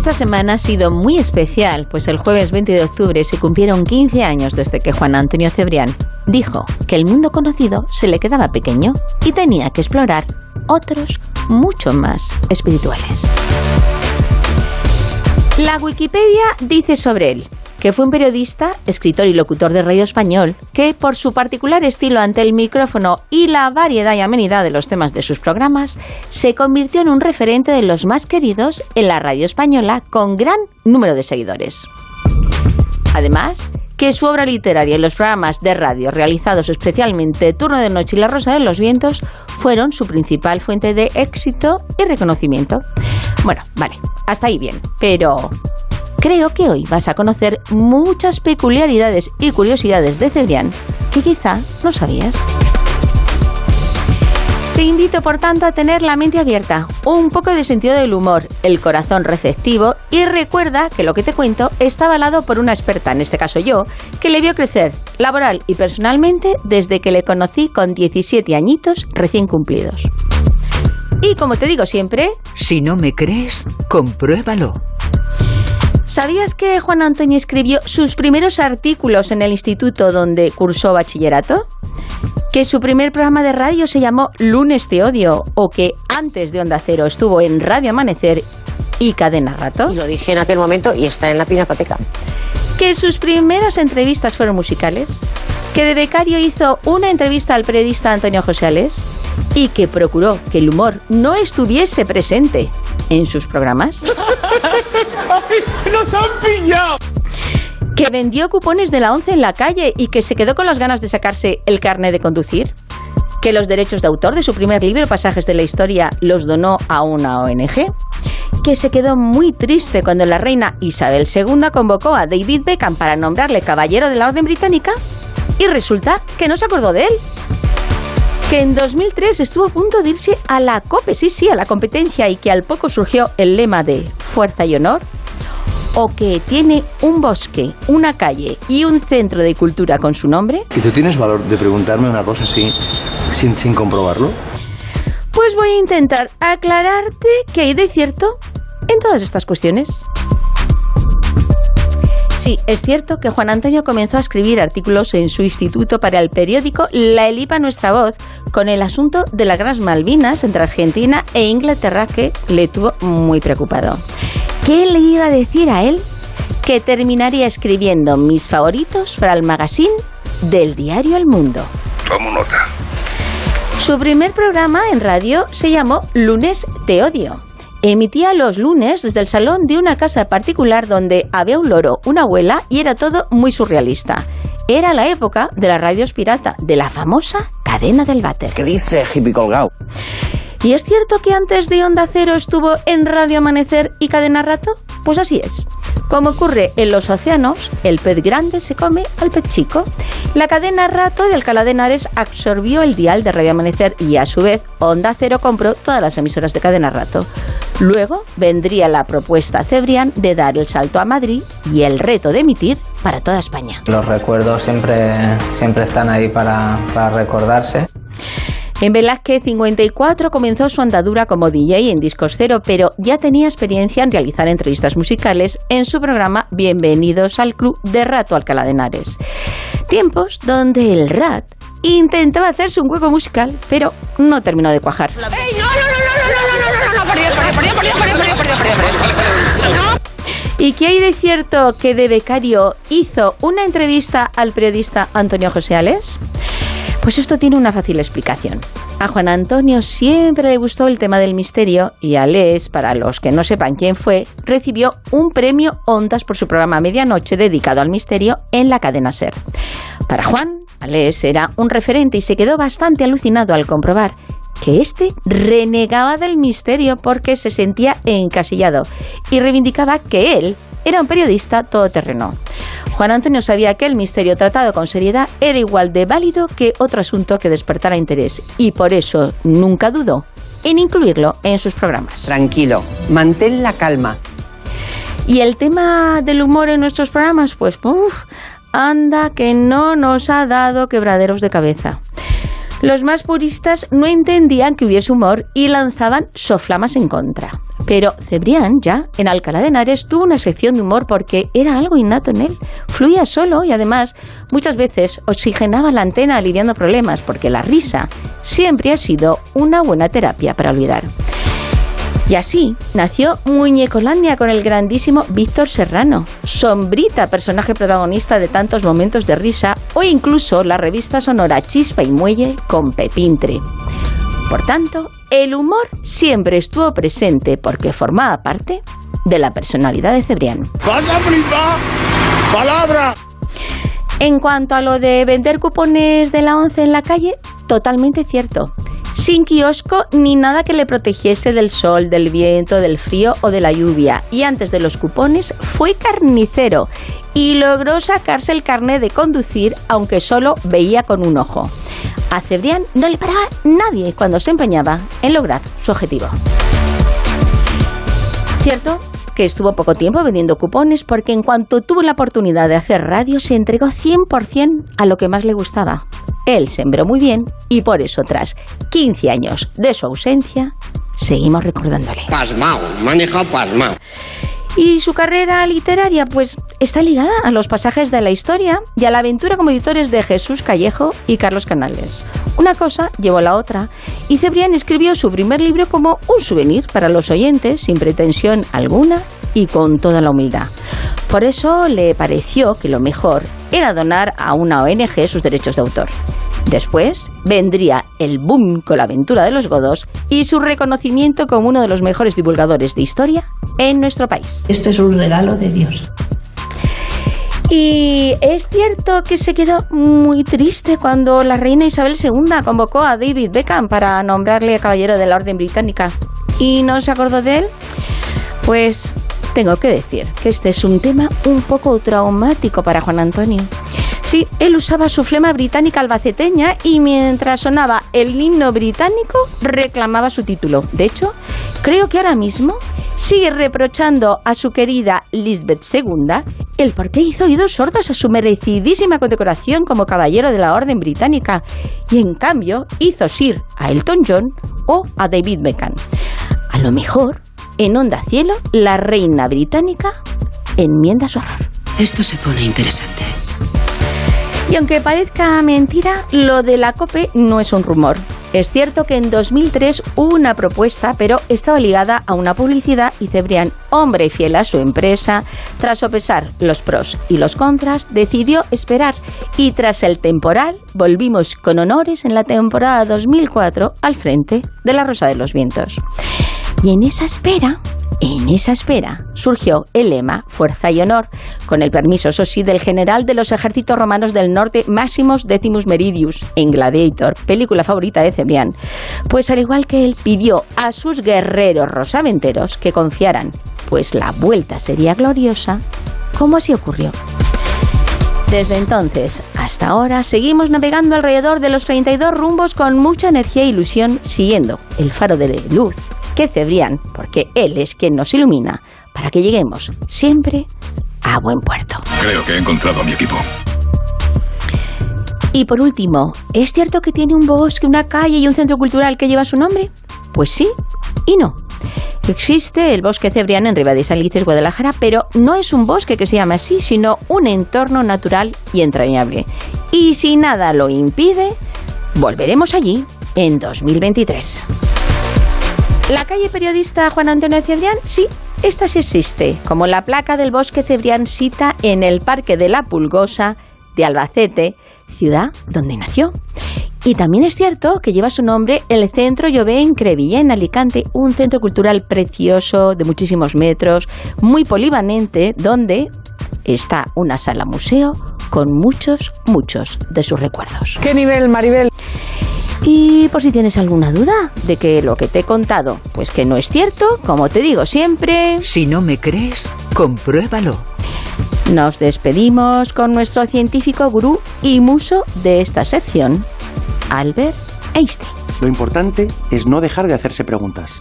Esta semana ha sido muy especial, pues el jueves 20 de octubre se cumplieron 15 años desde que Juan Antonio Cebrián dijo que el mundo conocido se le quedaba pequeño y tenía que explorar otros mucho más espirituales. La Wikipedia dice sobre él que fue un periodista, escritor y locutor de radio español, que por su particular estilo ante el micrófono y la variedad y amenidad de los temas de sus programas, se convirtió en un referente de los más queridos en la radio española con gran número de seguidores. Además, que su obra literaria y los programas de radio realizados especialmente Turno de Noche y La Rosa de los Vientos fueron su principal fuente de éxito y reconocimiento. Bueno, vale, hasta ahí bien, pero creo que hoy vas a conocer muchas peculiaridades y curiosidades de Cebrián que quizá no sabías. Te invito, por tanto, a tener la mente abierta, un poco de sentido del humor, el corazón receptivo y recuerda que lo que te cuento está avalado por una experta, en este caso yo, que le vio crecer laboral y personalmente desde que le conocí con 17 añitos recién cumplidos. Y como te digo siempre, Si no me crees, compruébalo. ¿Sabías que Juan Antonio escribió sus primeros artículos en el instituto donde cursó bachillerato? Que su primer programa de radio se llamó Lunes de Odio o que antes de Onda Cero estuvo en Radio Amanecer y Cadena Rato. Y lo dije en aquel momento y está en la pinacoteca. Que sus primeras entrevistas fueron musicales. Que de becario hizo una entrevista al periodista Antonio José Alés y que procuró que el humor no estuviese presente en sus programas. ¡Nos han pillado! que vendió cupones de la ONCE en la calle y que se quedó con las ganas de sacarse el carnet de conducir, que los derechos de autor de su primer libro, Pasajes de la Historia, los donó a una ONG, que se quedó muy triste cuando la reina Isabel II convocó a David Beckham para nombrarle caballero de la Orden Británica y resulta que no se acordó de él. Que en 2003 estuvo a punto de irse a la COPE, sí, sí, a la competencia y que al poco surgió el lema de fuerza y honor o que tiene un bosque, una calle y un centro de cultura con su nombre? ¿Y tú tienes valor de preguntarme una cosa así sin, sin comprobarlo? Pues voy a intentar aclararte qué hay de cierto en todas estas cuestiones. Sí, es cierto que Juan Antonio comenzó a escribir artículos en su instituto para el periódico La Elipa Nuestra Voz con el asunto de las Guerras Malvinas entre Argentina e Inglaterra que le tuvo muy preocupado. ¿Qué le iba a decir a él? Que terminaría escribiendo mis favoritos para el magazine del diario El Mundo. Tomo nota. Su primer programa en radio se llamó Lunes Te Odio. Emitía los lunes desde el salón de una casa particular donde había un loro, una abuela y era todo muy surrealista. Era la época de las radios pirata, de la famosa cadena del váter. ¿Qué dice hippie colgado? ¿Y es cierto que antes de Onda Cero estuvo en Radio Amanecer y Cadena Rato? Pues así es. Como ocurre en los océanos, el pez grande se come al pez chico. La cadena Rato de Alcalá de Henares absorbió el dial de Radio Amanecer y a su vez Onda Cero compró todas las emisoras de Cadena Rato. Luego vendría la propuesta Cebrián de dar el salto a Madrid y el reto de emitir para toda España. Los recuerdos siempre, siempre están ahí para, para recordarse. En Velázquez 54 comenzó su andadura como DJ en Discos Cero, pero ya tenía experiencia en realizar entrevistas musicales en su programa Bienvenidos al Club de Rato Alcalá de Henares. Tiempos donde el Rat intentaba hacerse un juego musical, pero no terminó de cuajar. ¡Hey, no, no, no, ¿Y qué hay de cierto que de becario hizo una entrevista al periodista Antonio José Ales? Pues esto tiene una fácil explicación. A Juan Antonio siempre le gustó el tema del misterio y Ales, para los que no sepan quién fue, recibió un premio Ondas por su programa Medianoche dedicado al misterio en la cadena SER. Para Juan, Ales era un referente y se quedó bastante alucinado al comprobar que éste renegaba del misterio porque se sentía encasillado y reivindicaba que él era un periodista todoterreno. Juan Antonio sabía que el misterio tratado con seriedad era igual de válido que otro asunto que despertara interés y por eso nunca dudó en incluirlo en sus programas. Tranquilo, mantén la calma. Y el tema del humor en nuestros programas, pues, uf, anda que no nos ha dado quebraderos de cabeza. Los más puristas no entendían que hubiese humor y lanzaban soflamas en contra. Pero Cebrián, ya, en Alcalá de Henares, tuvo una sección de humor porque era algo innato en él. Fluía solo y además muchas veces oxigenaba la antena aliviando problemas porque la risa siempre ha sido una buena terapia para olvidar. Y así nació Muñecolandia con el grandísimo Víctor Serrano, sombrita personaje protagonista de tantos momentos de risa, o incluso la revista sonora Chispa y Muelle con Pepintre. Por tanto, el humor siempre estuvo presente porque formaba parte de la personalidad de Cebrián. ¡Palabra! En cuanto a lo de vender cupones de la once en la calle, totalmente cierto sin kiosco ni nada que le protegiese del sol, del viento, del frío o de la lluvia. Y antes de los cupones fue carnicero y logró sacarse el carnet de conducir aunque solo veía con un ojo. A Cebrián no le paraba nadie cuando se empeñaba en lograr su objetivo. Cierto que estuvo poco tiempo vendiendo cupones porque en cuanto tuvo la oportunidad de hacer radio se entregó 100% a lo que más le gustaba. Él sembró muy bien y por eso tras 15 años de su ausencia seguimos recordándole. Pasmao, maneja pasmao. Y su carrera literaria, pues, está ligada a los pasajes de la historia y a la aventura como editores de Jesús Callejo y Carlos Canales. Una cosa llevó a la otra, y Cebrián escribió su primer libro como un souvenir para los oyentes, sin pretensión alguna y con toda la humildad. Por eso le pareció que lo mejor era donar a una ONG sus derechos de autor. Después vendría el boom con la aventura de los godos y su reconocimiento como uno de los mejores divulgadores de historia en nuestro país. Esto es un regalo de Dios. Y es cierto que se quedó muy triste cuando la reina Isabel II convocó a David Beckham para nombrarle caballero de la Orden Británica. ¿Y no se acordó de él? Pues tengo que decir que este es un tema un poco traumático para Juan Antonio. Sí, él usaba su flema británica albaceteña y mientras sonaba el himno británico reclamaba su título. De hecho, creo que ahora mismo sigue reprochando a su querida Lisbeth II el por qué hizo oídos sordos a su merecidísima condecoración como caballero de la Orden Británica y en cambio hizo Sir a Elton John o a David Beckham. A lo mejor, en Onda Cielo, la reina británica enmienda su error. Esto se pone interesante. Y aunque parezca mentira, lo de la COPE no es un rumor. Es cierto que en 2003 hubo una propuesta, pero estaba ligada a una publicidad y Cebrián, hombre fiel a su empresa, tras sopesar los pros y los contras, decidió esperar y tras el temporal volvimos con honores en la temporada 2004 al frente de la Rosa de los Vientos. Y en esa espera, en esa espera, surgió el lema Fuerza y Honor, con el permiso, eso sí, del general de los ejércitos romanos del norte, Maximus Decimus Meridius, en Gladiator, película favorita de Cebrián. Pues al igual que él pidió a sus guerreros rosaventeros que confiaran, pues la vuelta sería gloriosa, como así ocurrió. Desde entonces hasta ahora seguimos navegando alrededor de los 32 rumbos con mucha energía e ilusión, siguiendo el faro de luz que Cebrián, porque él es quien nos ilumina, para que lleguemos siempre a buen puerto. Creo que he encontrado a mi equipo. Y por último, ¿es cierto que tiene un bosque, una calle y un centro cultural que lleva su nombre? Pues sí y no. Existe el bosque Cebrián en Riva de Salices, Guadalajara, pero no es un bosque que se llama así, sino un entorno natural y entrañable. Y si nada lo impide, volveremos allí en 2023. La calle periodista Juan Antonio Cebrián, sí, esta sí existe, como la placa del bosque Cebrián cita en el Parque de la Pulgosa de Albacete, ciudad donde nació. Y también es cierto que lleva su nombre el Centro Llové en en Alicante, un centro cultural precioso de muchísimos metros, muy polivalente, donde está una sala museo con muchos, muchos de sus recuerdos. ¿Qué nivel, Maribel? Y por si tienes alguna duda de que lo que te he contado, pues que no es cierto, como te digo siempre... Si no me crees, compruébalo. Nos despedimos con nuestro científico gurú y muso de esta sección, Albert Einstein. Lo importante es no dejar de hacerse preguntas.